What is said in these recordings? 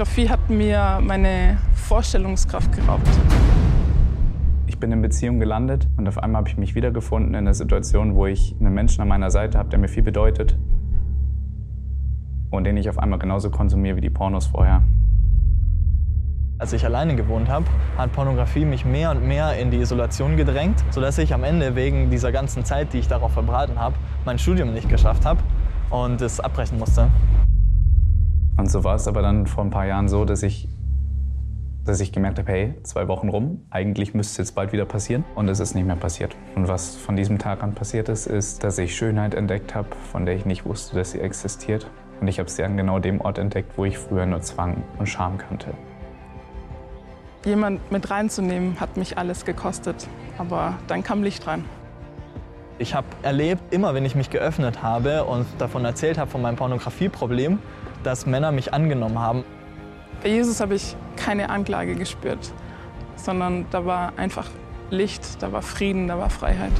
Pornografie hat mir meine Vorstellungskraft geraubt. Ich bin in Beziehung gelandet und auf einmal habe ich mich wiedergefunden in einer Situation, wo ich einen Menschen an meiner Seite habe, der mir viel bedeutet und den ich auf einmal genauso konsumiere wie die Pornos vorher. Als ich alleine gewohnt habe, hat Pornografie mich mehr und mehr in die Isolation gedrängt, sodass ich am Ende wegen dieser ganzen Zeit, die ich darauf verbraten habe, mein Studium nicht geschafft habe und es abbrechen musste. Und so war es aber dann vor ein paar Jahren so, dass ich, dass ich gemerkt habe, hey, zwei Wochen rum, eigentlich müsste es jetzt bald wieder passieren. Und es ist nicht mehr passiert. Und was von diesem Tag an passiert ist, ist, dass ich Schönheit entdeckt habe, von der ich nicht wusste, dass sie existiert. Und ich habe sie an genau dem Ort entdeckt, wo ich früher nur Zwang und Scham kannte. Jemand mit reinzunehmen, hat mich alles gekostet. Aber dann kam Licht rein. Ich habe erlebt, immer wenn ich mich geöffnet habe und davon erzählt habe, von meinem Pornografieproblem, dass Männer mich angenommen haben. Bei Jesus habe ich keine Anklage gespürt, sondern da war einfach Licht, da war Frieden, da war Freiheit.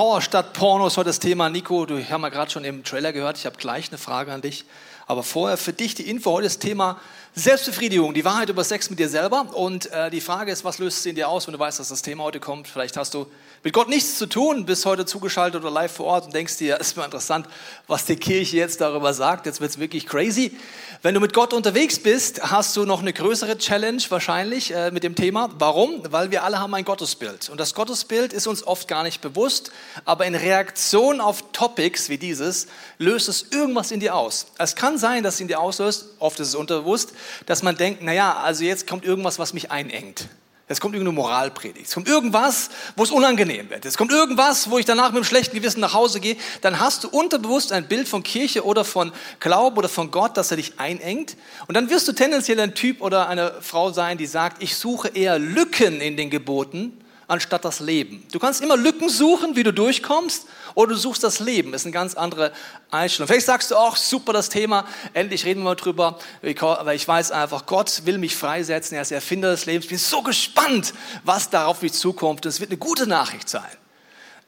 Power statt Porno ist heute das Thema. Nico, du haben ja gerade schon im Trailer gehört, ich habe gleich eine Frage an dich. Aber vorher für dich die Info, heute das Thema Selbstbefriedigung, die Wahrheit über Sex mit dir selber. Und äh, die Frage ist, was löst es in dir aus, wenn du weißt, dass das Thema heute kommt? Vielleicht hast du mit Gott nichts zu tun, bist heute zugeschaltet oder live vor Ort und denkst dir, ist mir interessant, was die Kirche jetzt darüber sagt. Jetzt wird es wirklich crazy. Wenn du mit Gott unterwegs bist, hast du noch eine größere Challenge wahrscheinlich äh, mit dem Thema. Warum? Weil wir alle haben ein Gottesbild. Und das Gottesbild ist uns oft gar nicht bewusst, aber in Reaktion auf Topics wie dieses löst es irgendwas in dir aus. Es kann sein, dass es in dir auslöst, oft ist es unterbewusst, dass man denkt, naja, also jetzt kommt irgendwas, was mich einengt. Es kommt irgendeine Moralpredigt. Es kommt irgendwas, wo es unangenehm wird. Es kommt irgendwas, wo ich danach mit einem schlechten Gewissen nach Hause gehe. Dann hast du unterbewusst ein Bild von Kirche oder von Glauben oder von Gott, dass er dich einengt. Und dann wirst du tendenziell ein Typ oder eine Frau sein, die sagt, ich suche eher Lücken in den Geboten, anstatt das Leben. Du kannst immer Lücken suchen, wie du durchkommst, oder du suchst das Leben. Das ist eine ganz andere Einstellung. Vielleicht sagst du auch, super das Thema, endlich reden wir drüber, weil ich weiß einfach, Gott will mich freisetzen, er ist der Erfinder des Lebens. Ich bin so gespannt, was darauf mich zukommt. Es wird eine gute Nachricht sein.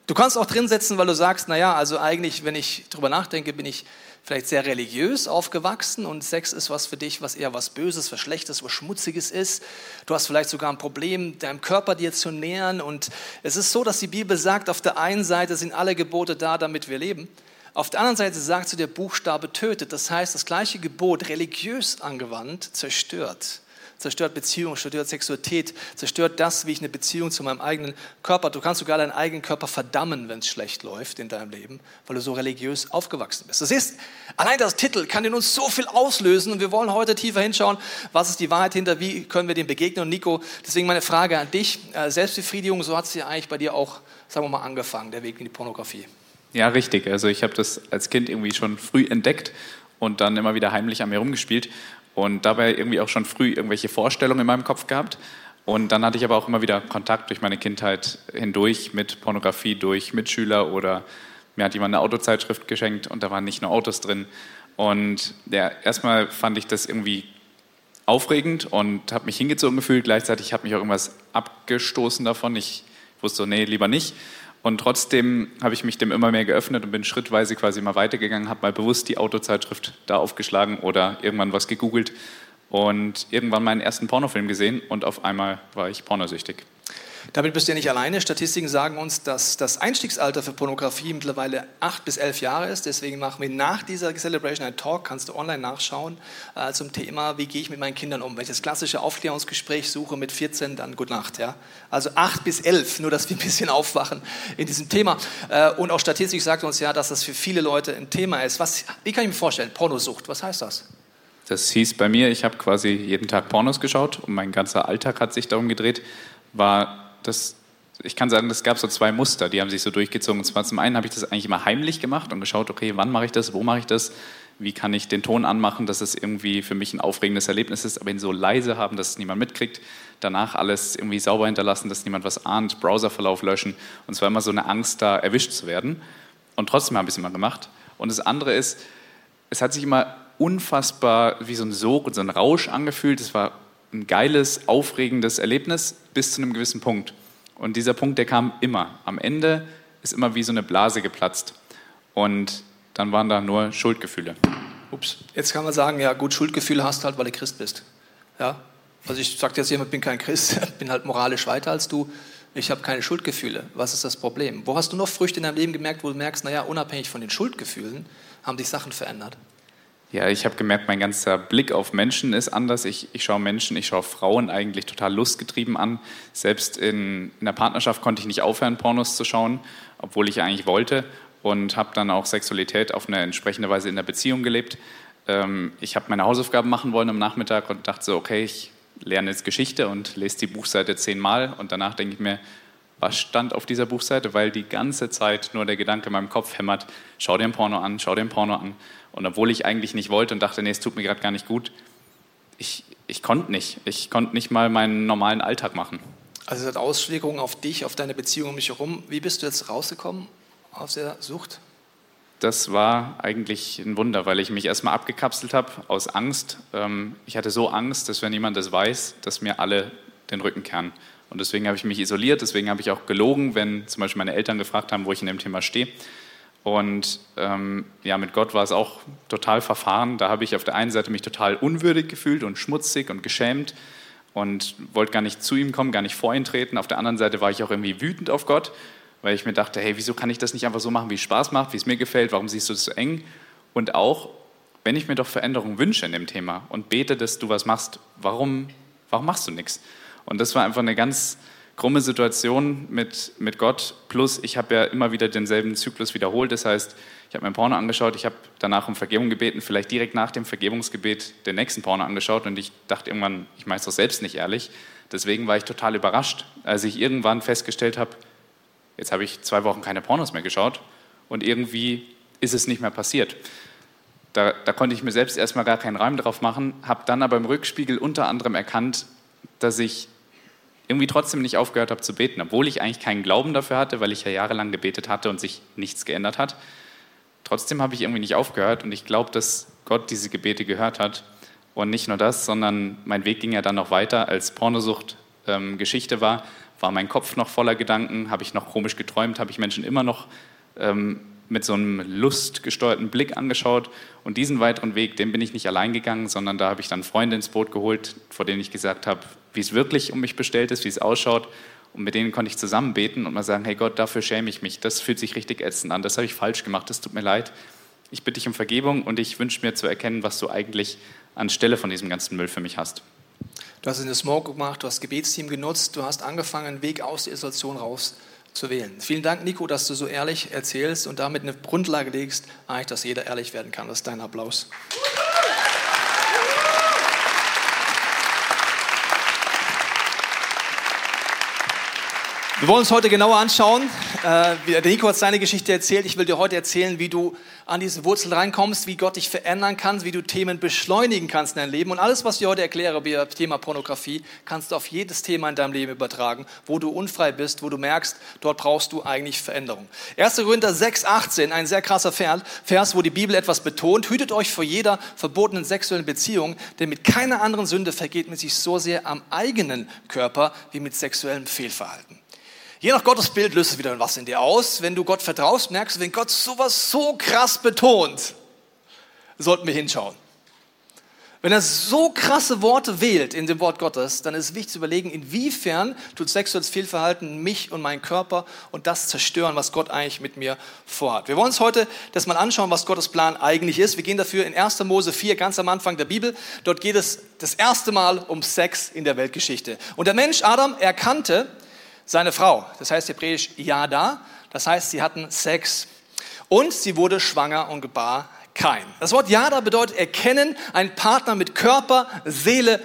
Du kannst auch drin setzen, weil du sagst, naja, also eigentlich, wenn ich drüber nachdenke, bin ich vielleicht sehr religiös aufgewachsen und Sex ist was für dich, was eher was Böses, was Schlechtes, was Schmutziges ist. Du hast vielleicht sogar ein Problem, deinem Körper dir zu nähern. Und es ist so, dass die Bibel sagt, auf der einen Seite sind alle Gebote da, damit wir leben. Auf der anderen Seite sagt sie, der Buchstabe tötet. Das heißt, das gleiche Gebot, religiös angewandt, zerstört zerstört Beziehung, zerstört Sexualität, zerstört das, wie ich eine Beziehung zu meinem eigenen Körper. Du kannst sogar deinen eigenen Körper verdammen, wenn es schlecht läuft in deinem Leben, weil du so religiös aufgewachsen bist. Das ist, allein das Titel kann in uns so viel auslösen und wir wollen heute tiefer hinschauen, was ist die Wahrheit hinter, wie können wir dem begegnen. Und Nico, deswegen meine Frage an dich, äh, Selbstbefriedigung, so hat es ja eigentlich bei dir auch, sagen wir mal, angefangen, der Weg in die Pornografie. Ja, richtig. Also ich habe das als Kind irgendwie schon früh entdeckt und dann immer wieder heimlich an mir rumgespielt und dabei irgendwie auch schon früh irgendwelche Vorstellungen in meinem Kopf gehabt. Und dann hatte ich aber auch immer wieder Kontakt durch meine Kindheit hindurch mit Pornografie durch Mitschüler oder mir hat jemand eine Autozeitschrift geschenkt und da waren nicht nur Autos drin. Und ja, erstmal fand ich das irgendwie aufregend und habe mich hingezogen gefühlt. Gleichzeitig hat mich auch irgendwas abgestoßen davon. Ich wusste so, nee, lieber nicht. Und trotzdem habe ich mich dem immer mehr geöffnet und bin schrittweise quasi mal weitergegangen, habe mal bewusst die Autozeitschrift da aufgeschlagen oder irgendwann was gegoogelt und irgendwann meinen ersten Pornofilm gesehen und auf einmal war ich pornosüchtig. Damit bist du ja nicht alleine. Statistiken sagen uns, dass das Einstiegsalter für Pornografie mittlerweile acht bis elf Jahre ist. Deswegen machen wir nach dieser Celebration einen Talk, kannst du online nachschauen, äh, zum Thema, wie gehe ich mit meinen Kindern um. Wenn ich das klassische Aufklärungsgespräch suche mit 14, dann gute Nacht. Ja? Also acht bis elf, nur dass wir ein bisschen aufwachen in diesem Thema. Äh, und auch Statistik sagt uns ja, dass das für viele Leute ein Thema ist. Was, wie kann ich mir vorstellen? Pornosucht, was heißt das? Das hieß bei mir, ich habe quasi jeden Tag Pornos geschaut und mein ganzer Alltag hat sich darum gedreht, war das, ich kann sagen, es gab so zwei Muster, die haben sich so durchgezogen. Und zwar zum einen habe ich das eigentlich immer heimlich gemacht und geschaut, okay, wann mache ich das, wo mache ich das, wie kann ich den Ton anmachen, dass es irgendwie für mich ein aufregendes Erlebnis ist, aber ihn so leise haben, dass es niemand mitkriegt. Danach alles irgendwie sauber hinterlassen, dass niemand was ahnt, Browserverlauf löschen. Und zwar immer so eine Angst, da erwischt zu werden. Und trotzdem habe ich es immer gemacht. Und das andere ist, es hat sich immer unfassbar wie so ein Sog und so ein Rausch angefühlt. Es war ein geiles, aufregendes Erlebnis bis zu einem gewissen Punkt. Und dieser Punkt, der kam immer. Am Ende ist immer wie so eine Blase geplatzt. Und dann waren da nur Schuldgefühle. Ups, jetzt kann man sagen, ja gut, Schuldgefühle hast du halt, weil du Christ bist. Ja? Also ich sage jetzt jemand, ich bin kein Christ, bin halt moralisch weiter als du. Ich habe keine Schuldgefühle. Was ist das Problem? Wo hast du noch Früchte in deinem Leben gemerkt, wo du merkst, naja, unabhängig von den Schuldgefühlen haben sich Sachen verändert? Ja, ich habe gemerkt, mein ganzer Blick auf Menschen ist anders. Ich, ich schaue Menschen, ich schaue Frauen eigentlich total lustgetrieben an. Selbst in, in der Partnerschaft konnte ich nicht aufhören, Pornos zu schauen, obwohl ich eigentlich wollte. Und habe dann auch Sexualität auf eine entsprechende Weise in der Beziehung gelebt. Ähm, ich habe meine Hausaufgaben machen wollen am Nachmittag und dachte so, okay, ich lerne jetzt Geschichte und lese die Buchseite zehnmal. Und danach denke ich mir, was stand auf dieser Buchseite? Weil die ganze Zeit nur der Gedanke in meinem Kopf hämmert, schau dir ein Porno an, schau dir ein Porno an. Und obwohl ich eigentlich nicht wollte und dachte, nee, es tut mir gerade gar nicht gut, ich, ich konnte nicht. Ich konnte nicht mal meinen normalen Alltag machen. Also es hat Auswirkungen auf dich, auf deine Beziehung um mich herum. Wie bist du jetzt rausgekommen aus der Sucht? Das war eigentlich ein Wunder, weil ich mich erstmal abgekapselt habe aus Angst. Ähm, ich hatte so Angst, dass wenn jemand das weiß, dass mir alle den Rücken kehren. Und deswegen habe ich mich isoliert, deswegen habe ich auch gelogen, wenn zum Beispiel meine Eltern gefragt haben, wo ich in dem Thema stehe. Und ähm, ja, mit Gott war es auch total verfahren. Da habe ich auf der einen Seite mich total unwürdig gefühlt und schmutzig und geschämt und wollte gar nicht zu ihm kommen, gar nicht vor ihn treten. Auf der anderen Seite war ich auch irgendwie wütend auf Gott, weil ich mir dachte, hey, wieso kann ich das nicht einfach so machen, wie es Spaß macht, wie es mir gefällt, warum siehst du es so eng? Und auch, wenn ich mir doch Veränderung wünsche in dem Thema und bete, dass du was machst, warum, warum machst du nichts? Und das war einfach eine ganz krumme Situation mit, mit Gott. Plus, ich habe ja immer wieder denselben Zyklus wiederholt. Das heißt, ich habe mir Porno angeschaut, ich habe danach um Vergebung gebeten, vielleicht direkt nach dem Vergebungsgebet den nächsten Porno angeschaut und ich dachte irgendwann, ich meine es doch selbst nicht ehrlich. Deswegen war ich total überrascht, als ich irgendwann festgestellt habe, jetzt habe ich zwei Wochen keine Pornos mehr geschaut und irgendwie ist es nicht mehr passiert. Da, da konnte ich mir selbst erstmal gar keinen Reim drauf machen, habe dann aber im Rückspiegel unter anderem erkannt, dass ich irgendwie trotzdem nicht aufgehört habe zu beten, obwohl ich eigentlich keinen Glauben dafür hatte, weil ich ja jahrelang gebetet hatte und sich nichts geändert hat. Trotzdem habe ich irgendwie nicht aufgehört und ich glaube, dass Gott diese Gebete gehört hat. Und nicht nur das, sondern mein Weg ging ja dann noch weiter. Als Pornosucht ähm, Geschichte war, war mein Kopf noch voller Gedanken, habe ich noch komisch geträumt, habe ich Menschen immer noch ähm, mit so einem lustgesteuerten Blick angeschaut. Und diesen weiteren Weg, den bin ich nicht allein gegangen, sondern da habe ich dann Freunde ins Boot geholt, vor denen ich gesagt habe, wie es wirklich um mich bestellt ist, wie es ausschaut. Und mit denen konnte ich zusammen beten und mal sagen, hey Gott, dafür schäme ich mich. Das fühlt sich richtig ätzend an. Das habe ich falsch gemacht. Das tut mir leid. Ich bitte dich um Vergebung und ich wünsche mir zu erkennen, was du eigentlich anstelle von diesem ganzen Müll für mich hast. Du hast eine Smoke gemacht, du hast Gebetsteam genutzt, du hast angefangen, einen Weg aus der Isolation raus zu wählen. Vielen Dank, Nico, dass du so ehrlich erzählst und damit eine Grundlage legst, eigentlich, dass jeder ehrlich werden kann. Das ist dein Applaus. Wir wollen uns heute genauer anschauen. Äh, der Nico hat seine Geschichte erzählt. Ich will dir heute erzählen, wie du an diese Wurzel reinkommst, wie Gott dich verändern kann, wie du Themen beschleunigen kannst in deinem Leben. Und alles, was ich heute erkläre über Thema Pornografie, kannst du auf jedes Thema in deinem Leben übertragen, wo du unfrei bist, wo du merkst, dort brauchst du eigentlich Veränderung. 1. Korinther 6, 18, ein sehr krasser Vers, wo die Bibel etwas betont. Hütet euch vor jeder verbotenen sexuellen Beziehung, denn mit keiner anderen Sünde vergeht man sich so sehr am eigenen Körper wie mit sexuellem Fehlverhalten. Je nach Gottes Bild löst es wieder was in dir aus. Wenn du Gott vertraust, merkst du, wenn Gott sowas so krass betont, sollten wir hinschauen. Wenn er so krasse Worte wählt in dem Wort Gottes, dann ist es wichtig zu überlegen, inwiefern tut sexuelles Fehlverhalten mich und meinen Körper und das zerstören, was Gott eigentlich mit mir vorhat. Wir wollen uns heute das mal anschauen, was Gottes Plan eigentlich ist. Wir gehen dafür in 1. Mose 4, ganz am Anfang der Bibel. Dort geht es das erste Mal um Sex in der Weltgeschichte. Und der Mensch Adam erkannte, seine Frau. Das heißt hebräisch Yada. Das heißt, sie hatten Sex. Und sie wurde schwanger und gebar kein. Das Wort Yada bedeutet erkennen, einen Partner mit Körper, Seele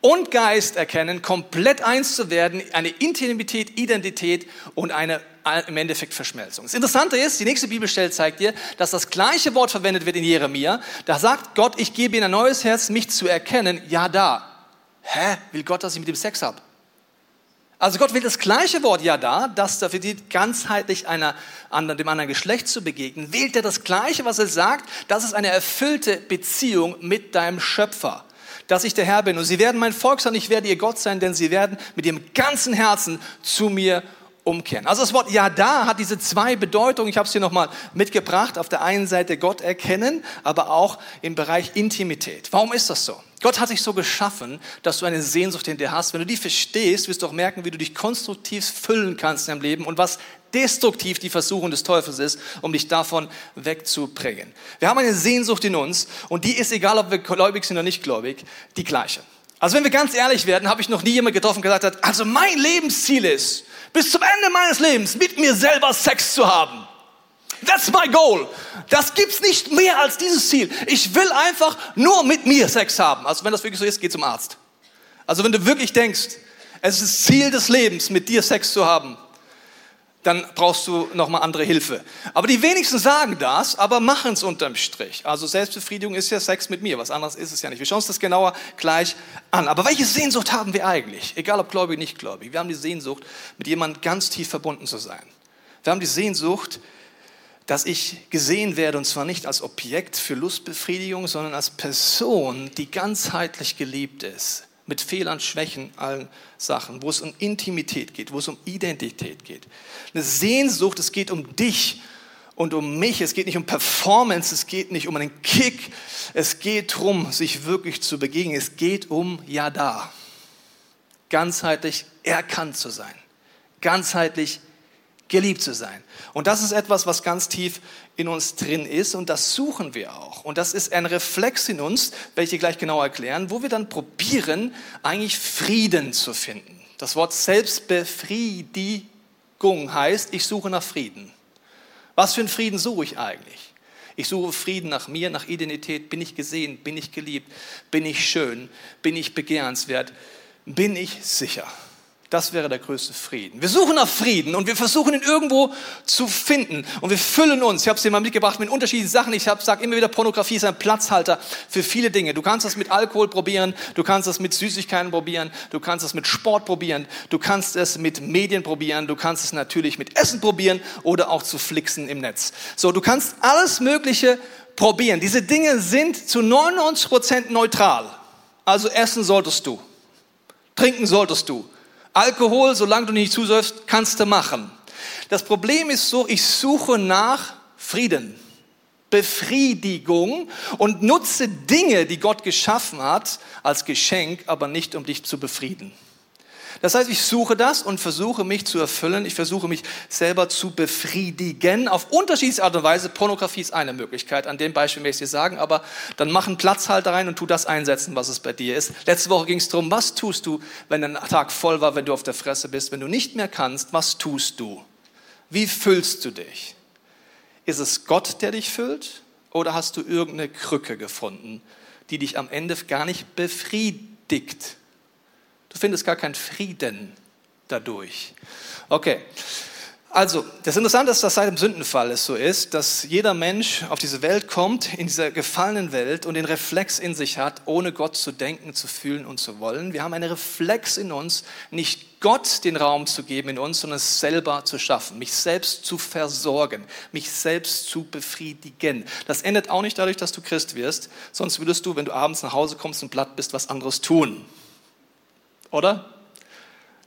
und Geist erkennen, komplett eins zu werden, eine Intimität, Identität und eine im Endeffekt Verschmelzung. Das Interessante ist, die nächste Bibelstelle zeigt dir, dass das gleiche Wort verwendet wird in Jeremia. Da sagt Gott, ich gebe ihnen ein neues Herz, mich zu erkennen. Ja, da. Hä? Will Gott, dass ich mit ihm Sex habe? Also Gott will das gleiche Wort ja da, das dafür dient, ganzheitlich einer, anderen, dem anderen Geschlecht zu begegnen, wählt er das gleiche, was er sagt, das ist eine erfüllte Beziehung mit deinem Schöpfer. dass ich der Herr bin. Und sie werden mein Volk sein, ich werde ihr Gott sein, denn sie werden mit ihrem ganzen Herzen zu mir umkehren. Also das Wort Ja da hat diese zwei Bedeutungen. Ich habe es hier nochmal mitgebracht. Auf der einen Seite Gott erkennen, aber auch im Bereich Intimität. Warum ist das so? Gott hat sich so geschaffen, dass du eine Sehnsucht in dir hast. Wenn du die verstehst, wirst du auch merken, wie du dich konstruktiv füllen kannst in deinem Leben und was destruktiv die Versuchung des Teufels ist, um dich davon wegzubringen. Wir haben eine Sehnsucht in uns und die ist, egal ob wir gläubig sind oder nicht gläubig, die gleiche. Also wenn wir ganz ehrlich werden, habe ich noch nie jemand getroffen, der gesagt hat, also mein Lebensziel ist, bis zum Ende meines Lebens mit mir selber Sex zu haben. That's my goal. Das gibt's nicht mehr als dieses Ziel. Ich will einfach nur mit mir Sex haben. Also wenn das wirklich so ist, geh zum Arzt. Also wenn du wirklich denkst, es ist Ziel des Lebens, mit dir Sex zu haben, dann brauchst du nochmal andere Hilfe. Aber die wenigsten sagen das, aber machen es unterm Strich. Also Selbstbefriedigung ist ja Sex mit mir, was anderes ist es ja nicht. Wir schauen uns das genauer gleich an. Aber welche Sehnsucht haben wir eigentlich? Egal ob gläubig nicht gläubig. Wir haben die Sehnsucht, mit jemandem ganz tief verbunden zu sein. Wir haben die Sehnsucht, dass ich gesehen werde, und zwar nicht als Objekt für Lustbefriedigung, sondern als Person, die ganzheitlich geliebt ist mit Fehlern, Schwächen, allen Sachen, wo es um Intimität geht, wo es um Identität geht. Eine Sehnsucht, es geht um dich und um mich. Es geht nicht um Performance, es geht nicht um einen Kick. Es geht darum, sich wirklich zu begegnen. Es geht um Ja da. Ganzheitlich erkannt zu sein. Ganzheitlich geliebt zu sein. Und das ist etwas, was ganz tief in uns drin ist und das suchen wir auch. Und das ist ein Reflex in uns, welche gleich genau erklären, wo wir dann probieren, eigentlich Frieden zu finden. Das Wort Selbstbefriedigung heißt, ich suche nach Frieden. Was für einen Frieden suche ich eigentlich? Ich suche Frieden nach mir, nach Identität. Bin ich gesehen? Bin ich geliebt? Bin ich schön? Bin ich begehrenswert? Bin ich sicher? Das wäre der größte Frieden. Wir suchen nach Frieden und wir versuchen ihn irgendwo zu finden. Und wir füllen uns, ich habe es dir mal mitgebracht, mit unterschiedlichen Sachen. Ich sage immer wieder, Pornografie ist ein Platzhalter für viele Dinge. Du kannst das mit Alkohol probieren, du kannst das mit Süßigkeiten probieren, du kannst das mit Sport probieren, du kannst es mit Medien probieren, du kannst es natürlich mit Essen probieren oder auch zu flixen im Netz. So, du kannst alles Mögliche probieren. Diese Dinge sind zu 99 Prozent neutral. Also essen solltest du, trinken solltest du. Alkohol, solange du nicht zusäufst, kannst du machen. Das Problem ist so, ich suche nach Frieden, Befriedigung und nutze Dinge, die Gott geschaffen hat, als Geschenk, aber nicht um dich zu befrieden. Das heißt, ich suche das und versuche mich zu erfüllen. Ich versuche mich selber zu befriedigen auf unterschiedliche Art und Weise. Pornografie ist eine Möglichkeit. An dem Beispiel möchte ich dir sagen, aber dann mach einen Platzhalter rein und tu das einsetzen, was es bei dir ist. Letzte Woche ging es darum, was tust du, wenn ein Tag voll war, wenn du auf der Fresse bist, wenn du nicht mehr kannst, was tust du? Wie füllst du dich? Ist es Gott, der dich füllt? Oder hast du irgendeine Krücke gefunden, die dich am Ende gar nicht befriedigt? Du findest gar keinen Frieden dadurch. Okay. Also, das Interessante ist, dass seit dem Sündenfall es so ist, dass jeder Mensch auf diese Welt kommt, in dieser gefallenen Welt und den Reflex in sich hat, ohne Gott zu denken, zu fühlen und zu wollen. Wir haben einen Reflex in uns, nicht Gott den Raum zu geben in uns, sondern es selber zu schaffen, mich selbst zu versorgen, mich selbst zu befriedigen. Das endet auch nicht dadurch, dass du Christ wirst, sonst würdest du, wenn du abends nach Hause kommst und platt bist, was anderes tun oder?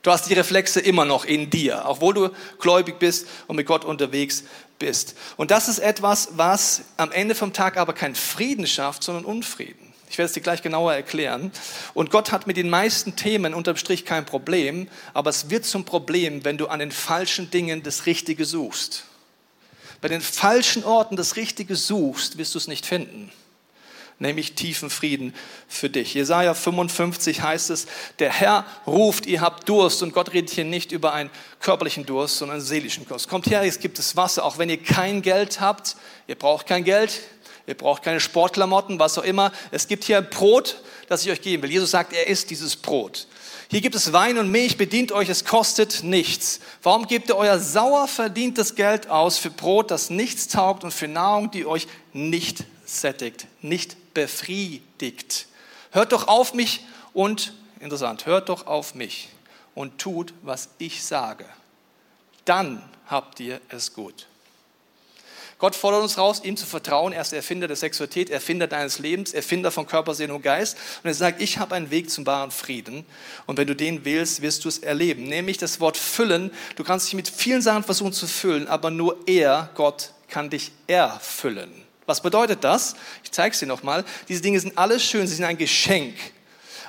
Du hast die Reflexe immer noch in dir, obwohl du gläubig bist und mit Gott unterwegs bist. Und das ist etwas, was am Ende vom Tag aber keinen Frieden schafft, sondern Unfrieden. Ich werde es dir gleich genauer erklären. Und Gott hat mit den meisten Themen unterm Strich kein Problem, aber es wird zum Problem, wenn du an den falschen Dingen das Richtige suchst. Bei den falschen Orten das Richtige suchst, wirst du es nicht finden nämlich tiefen Frieden für dich. Jesaja 55 heißt es, der Herr ruft, ihr habt Durst und Gott redet hier nicht über einen körperlichen Durst, sondern einen seelischen Durst. Kommt her, es gibt es Wasser, auch wenn ihr kein Geld habt, ihr braucht kein Geld, ihr braucht keine Sportklamotten, was auch immer. Es gibt hier Brot, das ich euch geben will. Jesus sagt, er ist dieses Brot. Hier gibt es Wein und Milch, bedient euch, es kostet nichts. Warum gebt ihr euer sauer verdientes Geld aus für Brot, das nichts taugt und für Nahrung, die euch nicht sättigt, nicht befriedigt. Hört doch auf mich und, interessant, hört doch auf mich und tut, was ich sage. Dann habt ihr es gut. Gott fordert uns raus, ihm zu vertrauen. Er ist der Erfinder der Sexualität, Erfinder deines Lebens, Erfinder von Körper, Seele und Geist. Und er sagt, ich habe einen Weg zum wahren Frieden. Und wenn du den wählst, wirst du es erleben. Nämlich das Wort füllen. Du kannst dich mit vielen Sachen versuchen zu füllen, aber nur er, Gott, kann dich erfüllen. Was bedeutet das? Ich zeige es dir nochmal. Diese Dinge sind alles schön, sie sind ein Geschenk.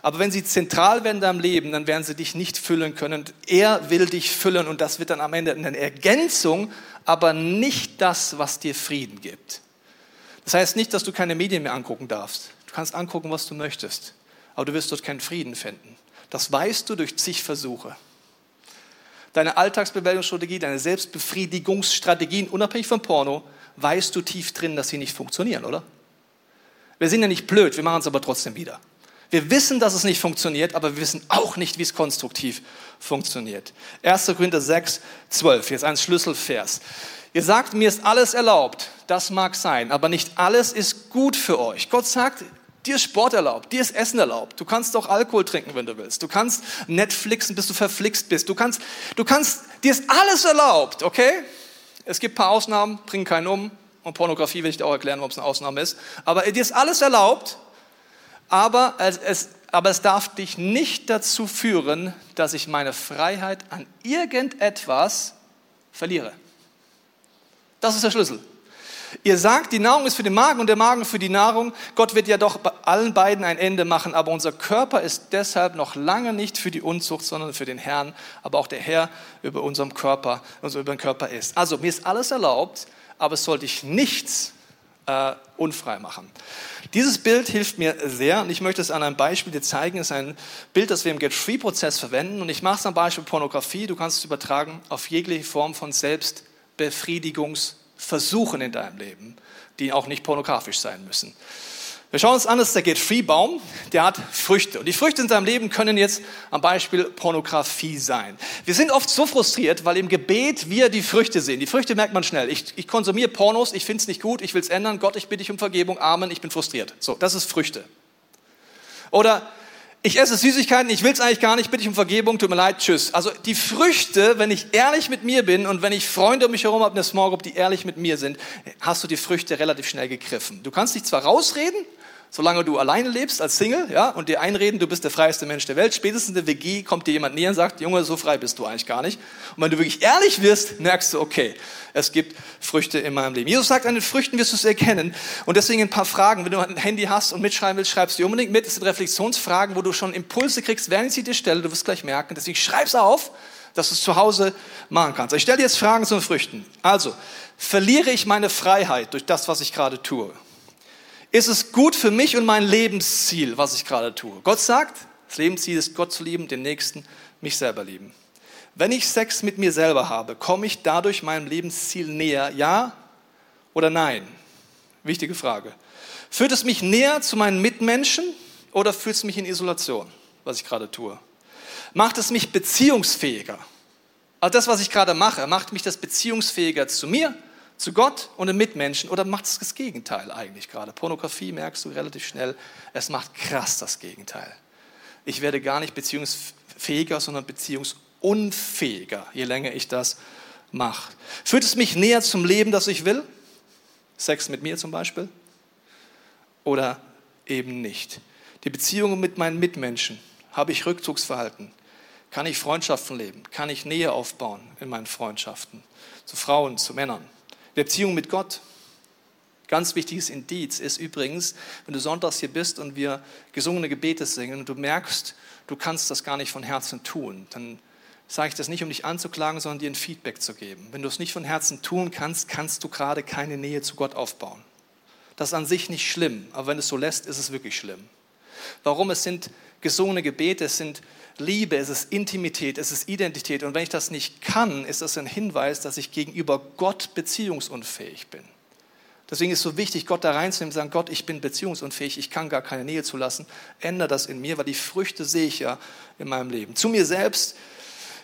Aber wenn sie zentral werden in deinem Leben, dann werden sie dich nicht füllen können. Er will dich füllen und das wird dann am Ende eine Ergänzung, aber nicht das, was dir Frieden gibt. Das heißt nicht, dass du keine Medien mehr angucken darfst. Du kannst angucken, was du möchtest, aber du wirst dort keinen Frieden finden. Das weißt du durch zig Versuche. Deine Alltagsbewältigungsstrategie, deine Selbstbefriedigungsstrategien, unabhängig vom Porno, weißt du tief drin, dass sie nicht funktionieren, oder? Wir sind ja nicht blöd, wir machen es aber trotzdem wieder. Wir wissen, dass es nicht funktioniert, aber wir wissen auch nicht, wie es konstruktiv funktioniert. 1. Korinther 6, 12, jetzt ein Schlüsselvers. Ihr sagt, mir ist alles erlaubt, das mag sein, aber nicht alles ist gut für euch. Gott sagt, dir ist Sport erlaubt, dir ist Essen erlaubt. Du kannst doch Alkohol trinken, wenn du willst. Du kannst Netflixen, bis du verflixt bist. Du kannst, du kannst, dir ist alles erlaubt, okay? Es gibt ein paar Ausnahmen, bringen keinen um. Und Pornografie will ich dir auch erklären, warum es eine Ausnahme ist. Aber dir ist alles erlaubt, aber es, aber es darf dich nicht dazu führen, dass ich meine Freiheit an irgendetwas verliere. Das ist der Schlüssel. Ihr sagt, die Nahrung ist für den Magen und der Magen für die Nahrung. Gott wird ja doch bei allen beiden ein Ende machen, aber unser Körper ist deshalb noch lange nicht für die Unzucht, sondern für den Herrn, aber auch der Herr über unserem Körper, also über den Körper ist. Also mir ist alles erlaubt, aber es sollte ich nichts äh, unfrei machen. Dieses Bild hilft mir sehr und ich möchte es an einem Beispiel dir zeigen. Es ist ein Bild, das wir im Get-Free-Prozess verwenden und ich mache es am Beispiel Pornografie. Du kannst es übertragen auf jegliche Form von Selbstbefriedigungsversuchen in deinem Leben, die auch nicht pornografisch sein müssen. Wir schauen uns an, das ist der Get-Free-Baum, der hat Früchte. Und die Früchte in seinem Leben können jetzt am Beispiel Pornografie sein. Wir sind oft so frustriert, weil im Gebet wir die Früchte sehen. Die Früchte merkt man schnell. Ich, ich konsumiere Pornos, ich finde es nicht gut, ich will es ändern. Gott, ich bitte dich um Vergebung, Amen, ich bin frustriert. So, das ist Früchte. Oder ich esse Süßigkeiten, ich will es eigentlich gar nicht, bitte ich um Vergebung, tut mir leid, tschüss. Also die Früchte, wenn ich ehrlich mit mir bin und wenn ich Freunde um mich herum habe in der Small Group, die ehrlich mit mir sind, hast du die Früchte relativ schnell gegriffen. Du kannst dich zwar rausreden, solange du alleine lebst als Single, ja, und dir einreden, du bist der freieste Mensch der Welt. Spätestens in der WG kommt dir jemand näher und sagt, Junge, so frei bist du eigentlich gar nicht. Und wenn du wirklich ehrlich wirst, merkst du, okay, es gibt Früchte in meinem Leben. Jesus sagt, an den Früchten wirst du es erkennen. Und deswegen ein paar Fragen. Wenn du ein Handy hast und mitschreiben willst, schreibst du unbedingt mit. Das sind Reflexionsfragen, wo du schon Impulse kriegst, während ich sie dir stelle. Du wirst gleich merken. Deswegen schreib's auf, dass du es zu Hause machen kannst. Ich stelle dir jetzt Fragen zu den Früchten. Also, verliere ich meine Freiheit durch das, was ich gerade tue? Ist es gut für mich und mein Lebensziel, was ich gerade tue. Gott sagt, das Lebensziel ist Gott zu lieben, den Nächsten, mich selber lieben. Wenn ich Sex mit mir selber habe, komme ich dadurch meinem Lebensziel näher? Ja oder nein? Wichtige Frage. Führt es mich näher zu meinen Mitmenschen oder führt es mich in Isolation, was ich gerade tue? Macht es mich beziehungsfähiger? Also das, was ich gerade mache, macht mich das beziehungsfähiger zu mir zu Gott und den Mitmenschen oder macht es das Gegenteil eigentlich gerade? Pornografie merkst du relativ schnell, es macht krass das Gegenteil. Ich werde gar nicht beziehungsfähiger, sondern beziehungsunfähiger, je länger ich das mache. Führt es mich näher zum Leben, das ich will? Sex mit mir zum Beispiel? Oder eben nicht? Die Beziehungen mit meinen Mitmenschen. Habe ich Rückzugsverhalten? Kann ich Freundschaften leben? Kann ich Nähe aufbauen in meinen Freundschaften? Zu Frauen, zu Männern? Der Beziehung mit Gott. Ganz wichtiges Indiz ist übrigens, wenn du sonntags hier bist und wir gesungene Gebete singen und du merkst, du kannst das gar nicht von Herzen tun, dann sage ich das nicht, um dich anzuklagen, sondern dir ein Feedback zu geben. Wenn du es nicht von Herzen tun kannst, kannst du gerade keine Nähe zu Gott aufbauen. Das ist an sich nicht schlimm, aber wenn es so lässt, ist es wirklich schlimm. Warum? Es sind gesungene Gebete, es sind Liebe, es ist Intimität, es ist Identität. Und wenn ich das nicht kann, ist das ein Hinweis, dass ich gegenüber Gott beziehungsunfähig bin. Deswegen ist es so wichtig, Gott da reinzunehmen und sagen, Gott, ich bin beziehungsunfähig, ich kann gar keine Nähe zulassen. Ändere das in mir, weil die Früchte sehe ich ja in meinem Leben. Zu mir selbst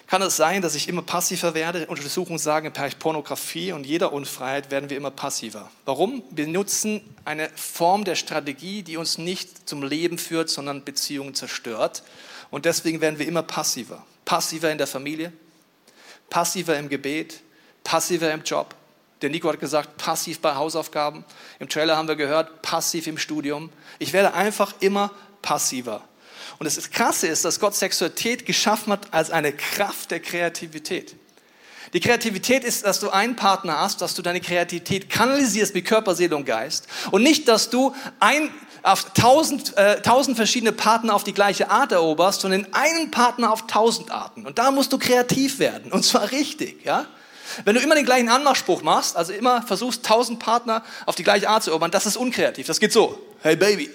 kann es sein, dass ich immer passiver werde. Untersuchungen sagen im Bereich Pornografie und jeder Unfreiheit werden wir immer passiver. Warum? Wir nutzen eine Form der Strategie, die uns nicht zum Leben führt, sondern Beziehungen zerstört. Und deswegen werden wir immer passiver. Passiver in der Familie, passiver im Gebet, passiver im Job, Der Nico hat gesagt, passiv bei Hausaufgaben. Im Trailer haben wir gehört, passiv im Studium. Ich werde einfach immer passiver. Und das Krasse ist, dass Gott Sexualität geschaffen hat als eine Kraft der Kreativität. Die Kreativität ist, dass du einen Partner hast, dass du deine Kreativität kanalisierst mit Körper, Seele und Geist. Und nicht, dass du ein, auf tausend, äh, tausend verschiedene Partner auf die gleiche Art eroberst, sondern einen Partner auf tausend Arten. Und da musst du kreativ werden. Und zwar richtig, ja? Wenn du immer den gleichen Anmachspruch machst, also immer versuchst, tausend Partner auf die gleiche Art zu erobern, das ist unkreativ. Das geht so. Hey Baby,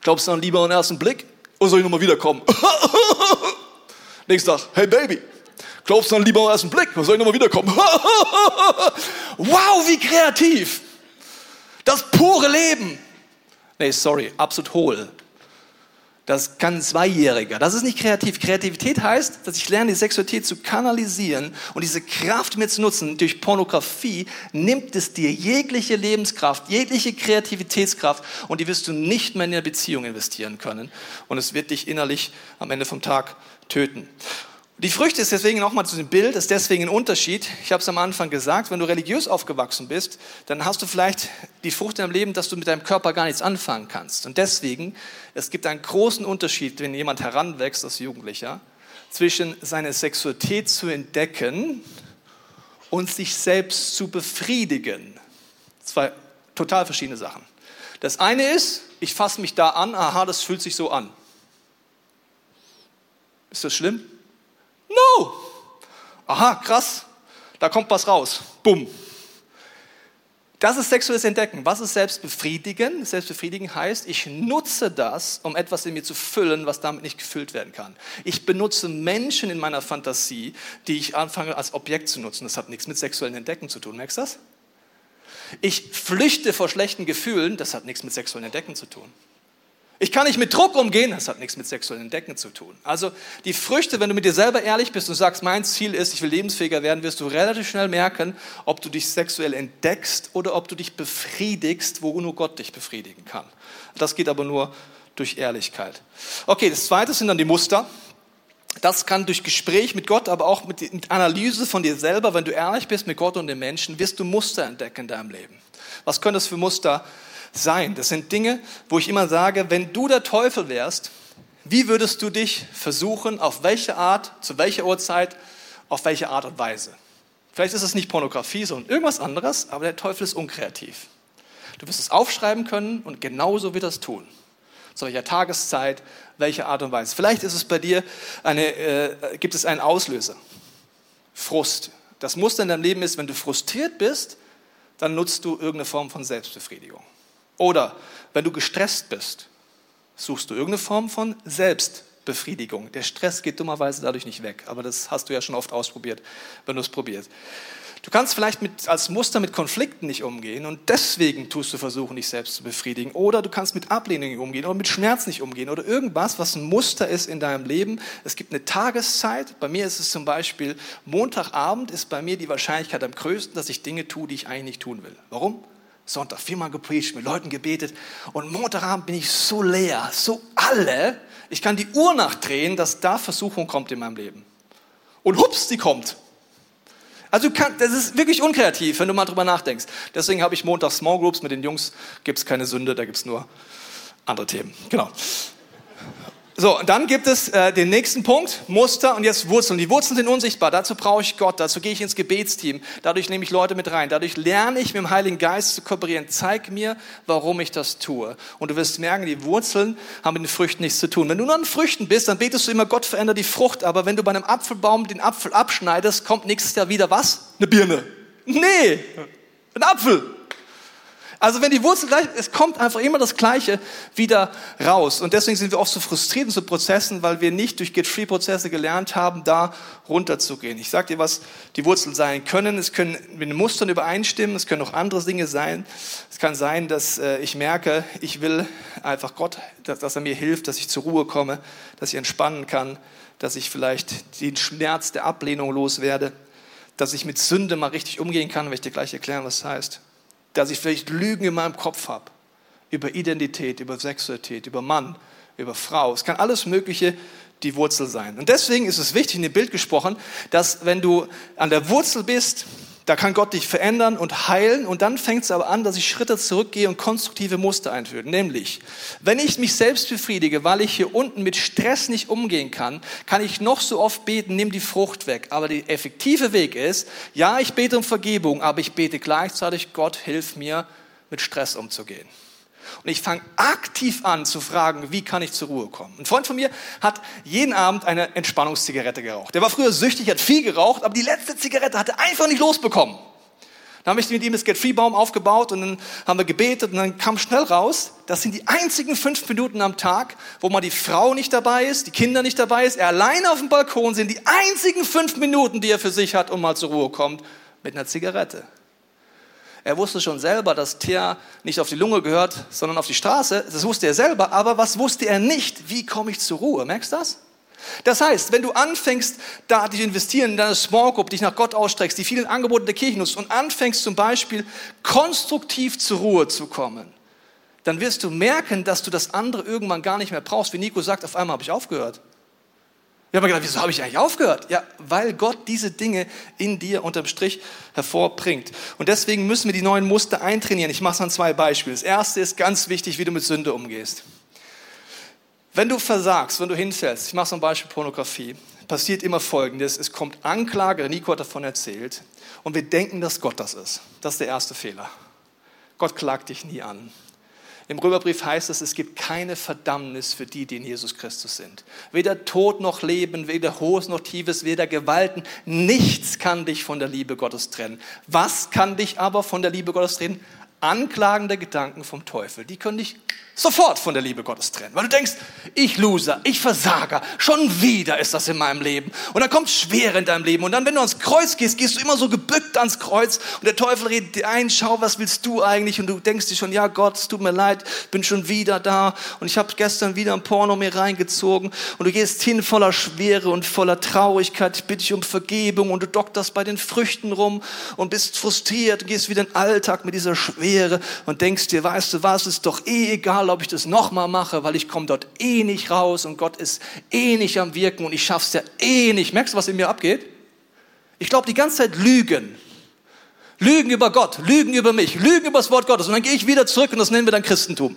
glaubst du an Liebe auf den ersten Blick? Oder soll ich nochmal wiederkommen? Nächsten Tag, hey Baby, glaubst du an Liebe auf den ersten Blick? Oder soll ich nochmal wiederkommen? wow, wie kreativ. Das pure Leben. Nee, sorry, absolut hohl. Das kann ein Zweijähriger. Das ist nicht kreativ. Kreativität heißt, dass ich lerne, die Sexualität zu kanalisieren und diese Kraft mir zu nutzen. Durch Pornografie nimmt es dir jegliche Lebenskraft, jegliche Kreativitätskraft und die wirst du nicht mehr in eine Beziehung investieren können. Und es wird dich innerlich am Ende vom Tag töten. Die Früchte ist deswegen nochmal zu dem Bild, ist deswegen ein Unterschied. Ich habe es am Anfang gesagt, wenn du religiös aufgewachsen bist, dann hast du vielleicht die Frucht in deinem Leben, dass du mit deinem Körper gar nichts anfangen kannst. Und deswegen, es gibt einen großen Unterschied, wenn jemand heranwächst als Jugendlicher, zwischen seine Sexualität zu entdecken und sich selbst zu befriedigen. Zwei total verschiedene Sachen. Das eine ist, ich fasse mich da an, aha, das fühlt sich so an. Ist das schlimm? No! Aha, krass, da kommt was raus. Bumm. Das ist sexuelles Entdecken. Was ist Selbstbefriedigen? Selbstbefriedigen heißt, ich nutze das, um etwas in mir zu füllen, was damit nicht gefüllt werden kann. Ich benutze Menschen in meiner Fantasie, die ich anfange als Objekt zu nutzen. Das hat nichts mit sexuellen Entdecken zu tun. Merkst du das? Ich flüchte vor schlechten Gefühlen. Das hat nichts mit sexuellen Entdecken zu tun. Ich kann nicht mit Druck umgehen, das hat nichts mit sexuellen Entdecken zu tun. Also die Früchte, wenn du mit dir selber ehrlich bist und sagst, mein Ziel ist, ich will lebensfähiger werden, wirst du relativ schnell merken, ob du dich sexuell entdeckst oder ob du dich befriedigst, wo nur Gott dich befriedigen kann. Das geht aber nur durch Ehrlichkeit. Okay, das zweite sind dann die Muster. Das kann durch Gespräch mit Gott, aber auch mit, mit Analyse von dir selber, wenn du ehrlich bist mit Gott und den Menschen, wirst du Muster entdecken in deinem Leben. Was können das für Muster sein. Das sind Dinge, wo ich immer sage, wenn du der Teufel wärst, wie würdest du dich versuchen, auf welche Art, zu welcher Uhrzeit, auf welche Art und Weise? Vielleicht ist es nicht Pornografie, sondern irgendwas anderes, aber der Teufel ist unkreativ. Du wirst es aufschreiben können und genauso wird es tun. Zu welcher Tageszeit, welche Art und Weise. Vielleicht ist es bei dir eine, äh, gibt es einen Auslöser. Frust. Das Muster in deinem Leben ist, wenn du frustriert bist, dann nutzt du irgendeine Form von Selbstbefriedigung. Oder wenn du gestresst bist, suchst du irgendeine Form von Selbstbefriedigung. Der Stress geht dummerweise dadurch nicht weg, aber das hast du ja schon oft ausprobiert, wenn du es probierst. Du kannst vielleicht mit, als Muster mit Konflikten nicht umgehen und deswegen tust du versuchen, dich selbst zu befriedigen. Oder du kannst mit Ablehnung nicht umgehen oder mit Schmerz nicht umgehen oder irgendwas, was ein Muster ist in deinem Leben. Es gibt eine Tageszeit. Bei mir ist es zum Beispiel Montagabend ist bei mir die Wahrscheinlichkeit am größten, dass ich Dinge tue, die ich eigentlich nicht tun will. Warum? Sonntag viermal gepredigt, mit Leuten gebetet und Montagabend bin ich so leer, so alle. Ich kann die Uhr nachdrehen, dass da Versuchung kommt in meinem Leben. Und hups, sie kommt. Also kann, das ist wirklich unkreativ, wenn du mal drüber nachdenkst. Deswegen habe ich Montag Small Groups mit den Jungs. Gibt es keine Sünde, da gibt es nur andere Themen. Genau. So, dann gibt es äh, den nächsten Punkt, Muster und jetzt Wurzeln. Die Wurzeln sind unsichtbar, dazu brauche ich Gott, dazu gehe ich ins Gebetsteam, dadurch nehme ich Leute mit rein, dadurch lerne ich mit dem Heiligen Geist zu kooperieren. Zeig mir, warum ich das tue. Und du wirst merken, die Wurzeln haben mit den Früchten nichts zu tun. Wenn du nur an Früchten bist, dann betest du immer, Gott verändert die Frucht, aber wenn du bei einem Apfelbaum den Apfel abschneidest, kommt nächstes Jahr wieder was? Eine Birne. Nee, ein Apfel. Also wenn die Wurzel gleich, es kommt einfach immer das Gleiche wieder raus. Und deswegen sind wir oft so frustriert in so Prozessen, weil wir nicht durch Get-Free-Prozesse gelernt haben, da runterzugehen. Ich sage dir, was die Wurzeln sein können. Es können mit den Mustern übereinstimmen, es können auch andere Dinge sein. Es kann sein, dass äh, ich merke, ich will einfach Gott, dass, dass er mir hilft, dass ich zur Ruhe komme, dass ich entspannen kann, dass ich vielleicht den Schmerz der Ablehnung loswerde, dass ich mit Sünde mal richtig umgehen kann, werde ich dir gleich erklären, was das heißt dass ich vielleicht Lügen in meinem Kopf habe über Identität, über Sexualität, über Mann, über Frau. Es kann alles Mögliche die Wurzel sein. Und deswegen ist es wichtig, in dem Bild gesprochen, dass wenn du an der Wurzel bist, Da kann Gott dich verändern und heilen und dann fängt es aber an, dass ich Schritte zurückgehe und konstruktive Muster einführe. Nämlich, wenn ich mich selbst befriedige, weil ich hier unten mit Stress nicht umgehen kann, kann ich noch so oft beten, nimm die Frucht weg. Aber der effektive Weg ist, ja, ich bete um Vergebung, aber ich bete gleichzeitig, Gott, hilf mir, mit Stress umzugehen. Und ich fange aktiv an zu fragen, wie kann ich zur Ruhe kommen. Ein Freund von mir hat jeden Abend eine Entspannungszigarette geraucht. Der war früher süchtig, hat viel geraucht, aber die letzte Zigarette hat er einfach nicht losbekommen. Dann habe ich mit ihm das Get-Free-Baum aufgebaut und dann haben wir gebetet und dann kam schnell raus, das sind die einzigen fünf Minuten am Tag, wo mal die Frau nicht dabei ist, die Kinder nicht dabei ist, er alleine auf dem Balkon sind, die einzigen fünf Minuten, die er für sich hat und mal zur Ruhe kommt, mit einer Zigarette. Er wusste schon selber, dass Teer nicht auf die Lunge gehört, sondern auf die Straße. Das wusste er selber. Aber was wusste er nicht? Wie komme ich zur Ruhe? Merkst du das? Das heißt, wenn du anfängst, da dich investieren in deine Small Group, dich nach Gott ausstreckst, die vielen Angebote der Kirche nutzt und anfängst zum Beispiel konstruktiv zur Ruhe zu kommen, dann wirst du merken, dass du das andere irgendwann gar nicht mehr brauchst. Wie Nico sagt, auf einmal habe ich aufgehört. Wir haben gedacht, wieso habe ich eigentlich aufgehört? Ja, weil Gott diese Dinge in dir unterm Strich hervorbringt. Und deswegen müssen wir die neuen Muster eintrainieren. Ich mache es an zwei Beispielen. Das erste ist ganz wichtig, wie du mit Sünde umgehst. Wenn du versagst, wenn du hinfällst, ich mache so ein Beispiel Pornografie, passiert immer Folgendes. Es kommt Anklage, Nico hat davon erzählt, und wir denken, dass Gott das ist. Das ist der erste Fehler. Gott klagt dich nie an. Im Römerbrief heißt es, es gibt keine Verdammnis für die, die in Jesus Christus sind. Weder Tod noch Leben, weder Hohes noch Tiefes, weder Gewalten. Nichts kann dich von der Liebe Gottes trennen. Was kann dich aber von der Liebe Gottes trennen? Anklagende Gedanken vom Teufel. Die können dich sofort von der Liebe Gottes trennen. Weil du denkst, ich Loser, ich Versager, schon wieder ist das in meinem Leben. Und dann kommt Schwere in deinem Leben. Und dann, wenn du ans Kreuz gehst, gehst du immer so gebückt ans Kreuz. Und der Teufel redet dir ein, schau, was willst du eigentlich? Und du denkst dir schon, ja Gott, es tut mir leid, bin schon wieder da. Und ich habe gestern wieder ein Porno mir reingezogen. Und du gehst hin voller Schwere und voller Traurigkeit, ich bitte dich um Vergebung. Und du dokterst bei den Früchten rum und bist frustriert. Du gehst wieder in den Alltag mit dieser Schwere und denkst dir, weißt du was, ist doch eh egal ob ich das nochmal mache, weil ich komme dort eh nicht raus und Gott ist eh nicht am Wirken und ich schaff's ja eh nicht. Merkst du, was in mir abgeht? Ich glaube die ganze Zeit Lügen. Lügen über Gott, Lügen über mich, Lügen über das Wort Gottes. Und dann gehe ich wieder zurück und das nennen wir dann Christentum.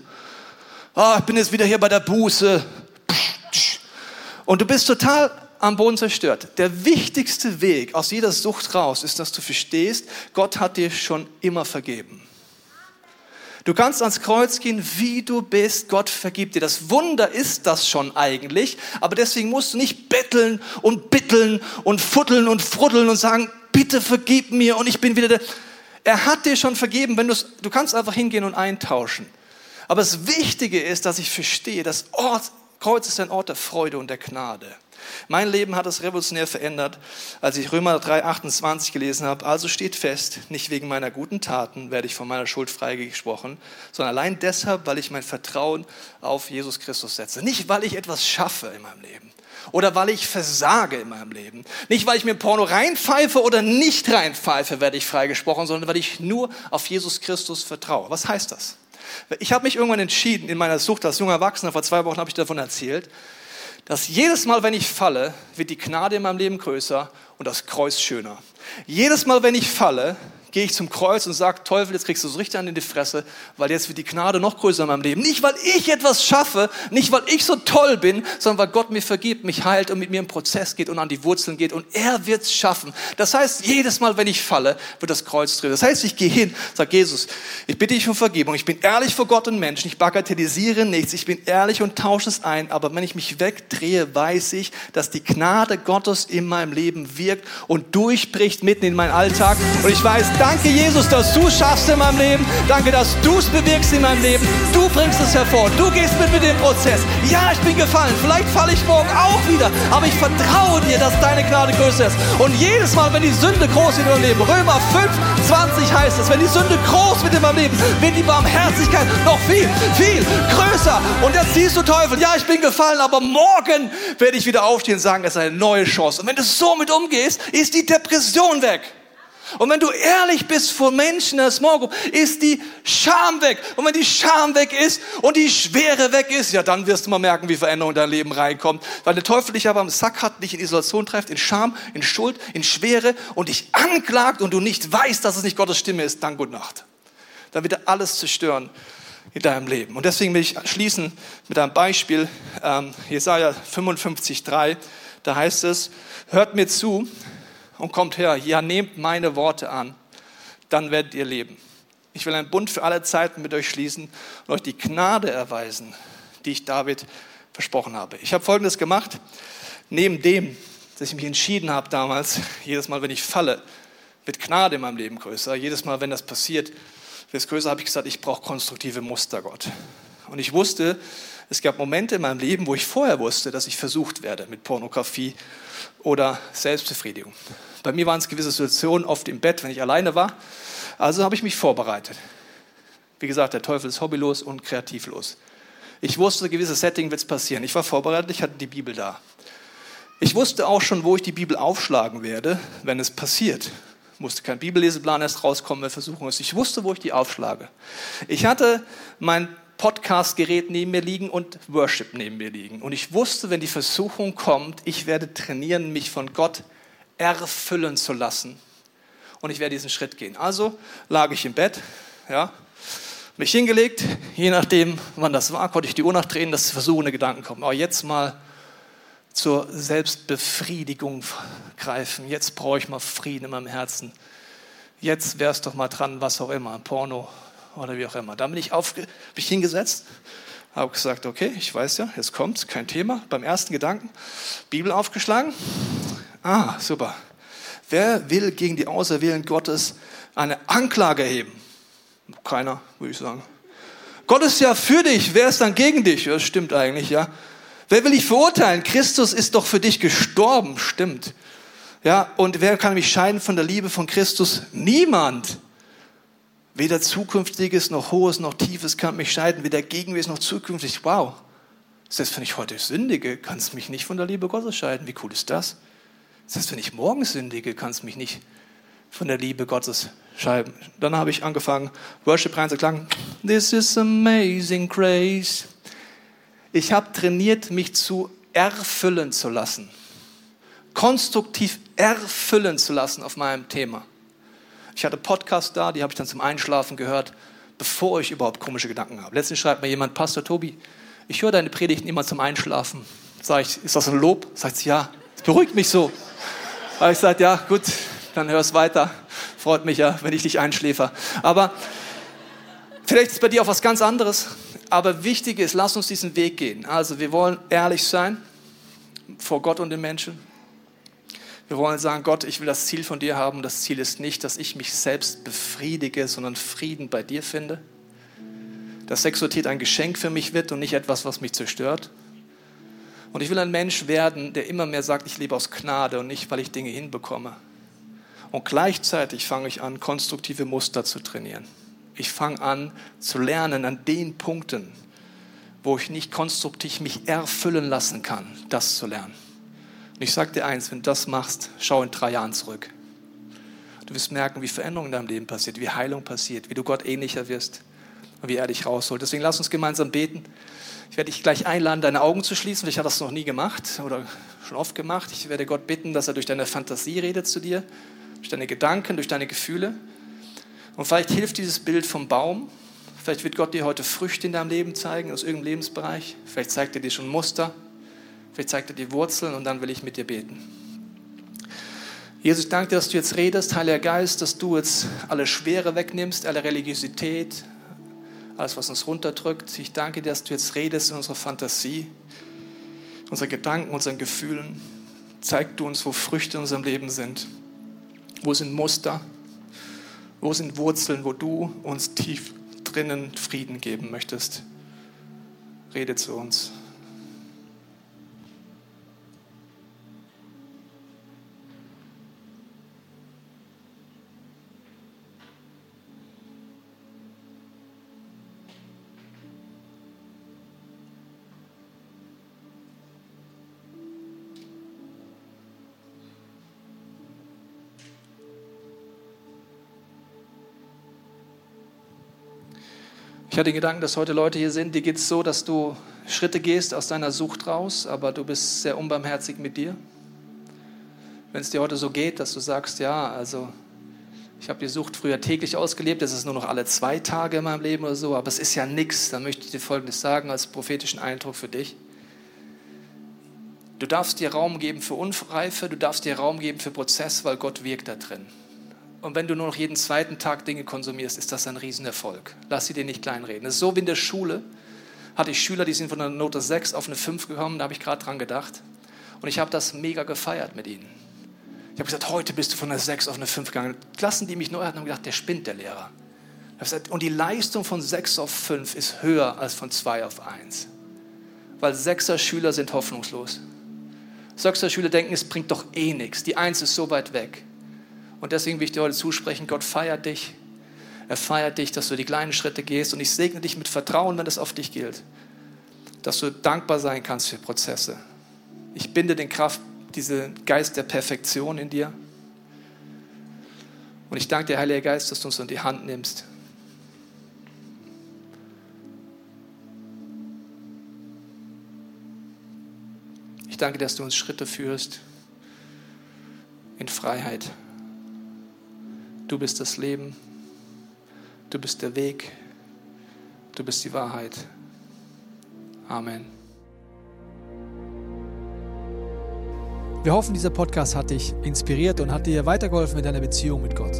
Ah, ich bin jetzt wieder hier bei der Buße. Und du bist total am Boden zerstört. Der wichtigste Weg aus jeder Sucht raus ist, dass du verstehst, Gott hat dir schon immer vergeben. Du kannst ans Kreuz gehen, wie du bist. Gott vergibt dir. Das Wunder ist das schon eigentlich. Aber deswegen musst du nicht betteln und bitteln und futteln und fruddeln und sagen, bitte vergib mir und ich bin wieder der. Er hat dir schon vergeben, wenn du du kannst einfach hingehen und eintauschen. Aber das Wichtige ist, dass ich verstehe, das Ort, Kreuz ist ein Ort der Freude und der Gnade. Mein Leben hat es revolutionär verändert, als ich Römer 3, 28 gelesen habe. Also steht fest, nicht wegen meiner guten Taten werde ich von meiner Schuld freigesprochen, sondern allein deshalb, weil ich mein Vertrauen auf Jesus Christus setze. Nicht, weil ich etwas schaffe in meinem Leben oder weil ich versage in meinem Leben. Nicht, weil ich mir Porno reinpfeife oder nicht reinpfeife, werde ich freigesprochen, sondern weil ich nur auf Jesus Christus vertraue. Was heißt das? Ich habe mich irgendwann entschieden, in meiner Sucht als junger Erwachsener, vor zwei Wochen habe ich davon erzählt, dass jedes Mal, wenn ich falle, wird die Gnade in meinem Leben größer und das Kreuz schöner. Jedes Mal, wenn ich falle, gehe ich zum Kreuz und sage, Teufel, jetzt kriegst du so richtig an in die Fresse, weil jetzt wird die Gnade noch größer in meinem Leben. Nicht, weil ich etwas schaffe, nicht, weil ich so toll bin, sondern weil Gott mir vergibt, mich heilt und mit mir im Prozess geht und an die Wurzeln geht und er wird es schaffen. Das heißt, jedes Mal, wenn ich falle, wird das Kreuz drehen. Das heißt, ich gehe hin, sage Jesus, ich bitte dich um Vergebung, ich bin ehrlich vor Gott und Menschen, ich bagatellisiere nichts, ich bin ehrlich und tausche es ein, aber wenn ich mich wegdrehe, weiß ich, dass die Gnade Gottes in meinem Leben wirkt und durchbricht mitten in meinen Alltag und ich weiß, Danke, Jesus, dass du schaffst in meinem Leben. Danke, dass du es bewirkst in meinem Leben. Du bringst es hervor. Du gehst mit mir den Prozess. Ja, ich bin gefallen. Vielleicht falle ich morgen auch wieder. Aber ich vertraue dir, dass deine Gnade größer ist. Und jedes Mal, wenn die Sünde groß wird in meinem Leben, Römer 5, 20 heißt es, wenn die Sünde groß wird in meinem Leben, wird die Barmherzigkeit noch viel, viel größer. Und jetzt siehst du Teufel, ja, ich bin gefallen, aber morgen werde ich wieder aufstehen und sagen, es ist eine neue Chance. Und wenn du so mit umgehst, ist die Depression weg. Und wenn du ehrlich bist vor Menschen in Group, ist die Scham weg. Und wenn die Scham weg ist und die Schwere weg ist, ja, dann wirst du mal merken, wie Veränderung in dein Leben reinkommt. Weil der Teufel dich aber am Sack hat, dich in Isolation trifft, in Scham, in Schuld, in Schwere und dich anklagt und du nicht weißt, dass es nicht Gottes Stimme ist, dann gute Nacht. Dann wird er alles zerstören in deinem Leben. Und deswegen will ich schließen mit einem Beispiel, ähm, Jesaja 55,3. Da heißt es, hört mir zu, und kommt her, ja, nehmt meine Worte an, dann werdet ihr leben. Ich will einen Bund für alle Zeiten mit euch schließen und euch die Gnade erweisen, die ich David versprochen habe. Ich habe Folgendes gemacht. Neben dem, dass ich mich entschieden habe damals, jedes Mal, wenn ich falle, wird Gnade in meinem Leben größer. Jedes Mal, wenn das passiert, wird es größer, habe ich gesagt, ich brauche konstruktive Muster, Gott. Und ich wusste, es gab Momente in meinem Leben, wo ich vorher wusste, dass ich versucht werde mit Pornografie oder Selbstbefriedigung. Bei mir waren es gewisse Situationen oft im Bett, wenn ich alleine war. Also habe ich mich vorbereitet. Wie gesagt, der Teufel ist hobbylos und kreativlos. Ich wusste, gewisse Setting wird es passieren. Ich war vorbereitet, ich hatte die Bibel da. Ich wusste auch schon, wo ich die Bibel aufschlagen werde, wenn es passiert. Ich musste kein Bibelleseplan erst rauskommen, wenn Versuchung ist. Ich wusste, wo ich die aufschlage. Ich hatte mein Podcast-Gerät neben mir liegen und Worship neben mir liegen. Und ich wusste, wenn die Versuchung kommt, ich werde trainieren, mich von Gott erfüllen zu lassen. Und ich werde diesen Schritt gehen. Also lag ich im Bett, ja, mich hingelegt, je nachdem, wann das war, konnte ich die Uhr nachdrehen, dass versuchende Gedanken kommen. Aber jetzt mal zur Selbstbefriedigung greifen. Jetzt brauche ich mal Frieden in meinem Herzen. Jetzt wär's doch mal dran, was auch immer, Porno, oder wie auch immer. Dann bin ich auf, mich hingesetzt, habe gesagt, okay, ich weiß ja, jetzt kommt kein Thema. Beim ersten Gedanken, Bibel aufgeschlagen. Ah, super. Wer will gegen die Auserwählten Gottes eine Anklage erheben? Keiner, würde ich sagen. Gott ist ja für dich, wer ist dann gegen dich? Das stimmt eigentlich, ja. Wer will dich verurteilen? Christus ist doch für dich gestorben, stimmt. Ja, und wer kann mich scheiden von der Liebe von Christus? Niemand. Weder zukünftiges noch hohes noch tiefes kann mich scheiden, weder gegenwärtig noch zukünftig. Wow. Selbst wenn ich heute sündige, kann es mich nicht von der Liebe Gottes scheiden. Wie cool ist das? Selbst wenn ich morgen sündige, kann es mich nicht von der Liebe Gottes scheiden. Dann habe ich angefangen, Worship reinzuklagen. This is amazing grace. Ich habe trainiert, mich zu erfüllen zu lassen. Konstruktiv erfüllen zu lassen auf meinem Thema. Ich hatte Podcasts da, die habe ich dann zum Einschlafen gehört, bevor ich überhaupt komische Gedanken habe. Letztens schreibt mir jemand, Pastor Tobi, ich höre deine Predigten immer zum Einschlafen. Sag ich, ist das ein Lob? Sagt sie, ja. Das beruhigt mich so. Aber ich sage, ja, gut, dann hör es weiter. Freut mich ja, wenn ich dich einschläfer. Aber vielleicht ist bei dir auch was ganz anderes. Aber wichtig ist, lass uns diesen Weg gehen. Also wir wollen ehrlich sein vor Gott und den Menschen. Wir wollen sagen, Gott, ich will das Ziel von dir haben. Das Ziel ist nicht, dass ich mich selbst befriedige, sondern Frieden bei dir finde. Dass Sexualität ein Geschenk für mich wird und nicht etwas, was mich zerstört. Und ich will ein Mensch werden, der immer mehr sagt, ich lebe aus Gnade und nicht, weil ich Dinge hinbekomme. Und gleichzeitig fange ich an, konstruktive Muster zu trainieren. Ich fange an zu lernen an den Punkten, wo ich nicht konstruktiv mich erfüllen lassen kann, das zu lernen. Und ich sage dir eins, wenn du das machst, schau in drei Jahren zurück. Du wirst merken, wie Veränderung in deinem Leben passiert, wie Heilung passiert, wie du Gott ähnlicher wirst und wie er dich rausholt. Deswegen lass uns gemeinsam beten. Ich werde dich gleich einladen, deine Augen zu schließen. Ich habe das noch nie gemacht oder schon oft gemacht. Ich werde Gott bitten, dass er durch deine Fantasie redet zu dir, durch deine Gedanken, durch deine Gefühle. Und vielleicht hilft dieses Bild vom Baum. Vielleicht wird Gott dir heute Früchte in deinem Leben zeigen, aus irgendeinem Lebensbereich. Vielleicht zeigt er dir schon Muster. Vielleicht zeigt er die Wurzeln und dann will ich mit dir beten. Jesus, danke dir, dass du jetzt redest, Heiliger Geist, dass du jetzt alle Schwere wegnimmst, alle Religiosität, alles, was uns runterdrückt. Ich danke dir, dass du jetzt redest in unserer Fantasie, unsere Gedanken, unseren Gefühlen. Zeig du uns, wo Früchte in unserem Leben sind. Wo sind Muster? Wo sind Wurzeln, wo du uns tief drinnen Frieden geben möchtest? Rede zu uns. Ich hatte den Gedanken, dass heute Leute hier sind, die geht es so, dass du Schritte gehst aus deiner Sucht raus, aber du bist sehr unbarmherzig mit dir. Wenn es dir heute so geht, dass du sagst, ja, also ich habe die Sucht früher täglich ausgelebt, das ist nur noch alle zwei Tage in meinem Leben oder so, aber es ist ja nichts, dann möchte ich dir Folgendes sagen als prophetischen Eindruck für dich. Du darfst dir Raum geben für Unreife, du darfst dir Raum geben für Prozess, weil Gott wirkt da drin. Und wenn du nur noch jeden zweiten Tag Dinge konsumierst, ist das ein Riesenerfolg. Lass sie dir nicht kleinreden. Das ist so wie in der Schule. Hatte ich Schüler, die sind von einer Note 6 auf eine 5 gekommen, da habe ich gerade dran gedacht. Und ich habe das mega gefeiert mit ihnen. Ich habe gesagt, heute bist du von einer 6 auf eine 5 gegangen. Klassen, die mich neu hatten, haben gedacht, der spinnt, der Lehrer. Und die Leistung von 6 auf 5 ist höher als von 2 auf 1. Weil 6er Schüler sind hoffnungslos. 6er Schüler denken, es bringt doch eh nichts. Die 1 ist so weit weg. Und deswegen will ich dir heute zusprechen, Gott feiert dich. Er feiert dich, dass du die kleinen Schritte gehst. Und ich segne dich mit Vertrauen, wenn das auf dich gilt. Dass du dankbar sein kannst für Prozesse. Ich binde den Kraft diesen Geist der Perfektion in dir. Und ich danke dir, Heiliger Geist, dass du uns in die Hand nimmst. Ich danke, dass du uns Schritte führst in Freiheit. Du bist das Leben, du bist der Weg, du bist die Wahrheit. Amen. Wir hoffen, dieser Podcast hat dich inspiriert und hat dir weitergeholfen in deiner Beziehung mit Gott.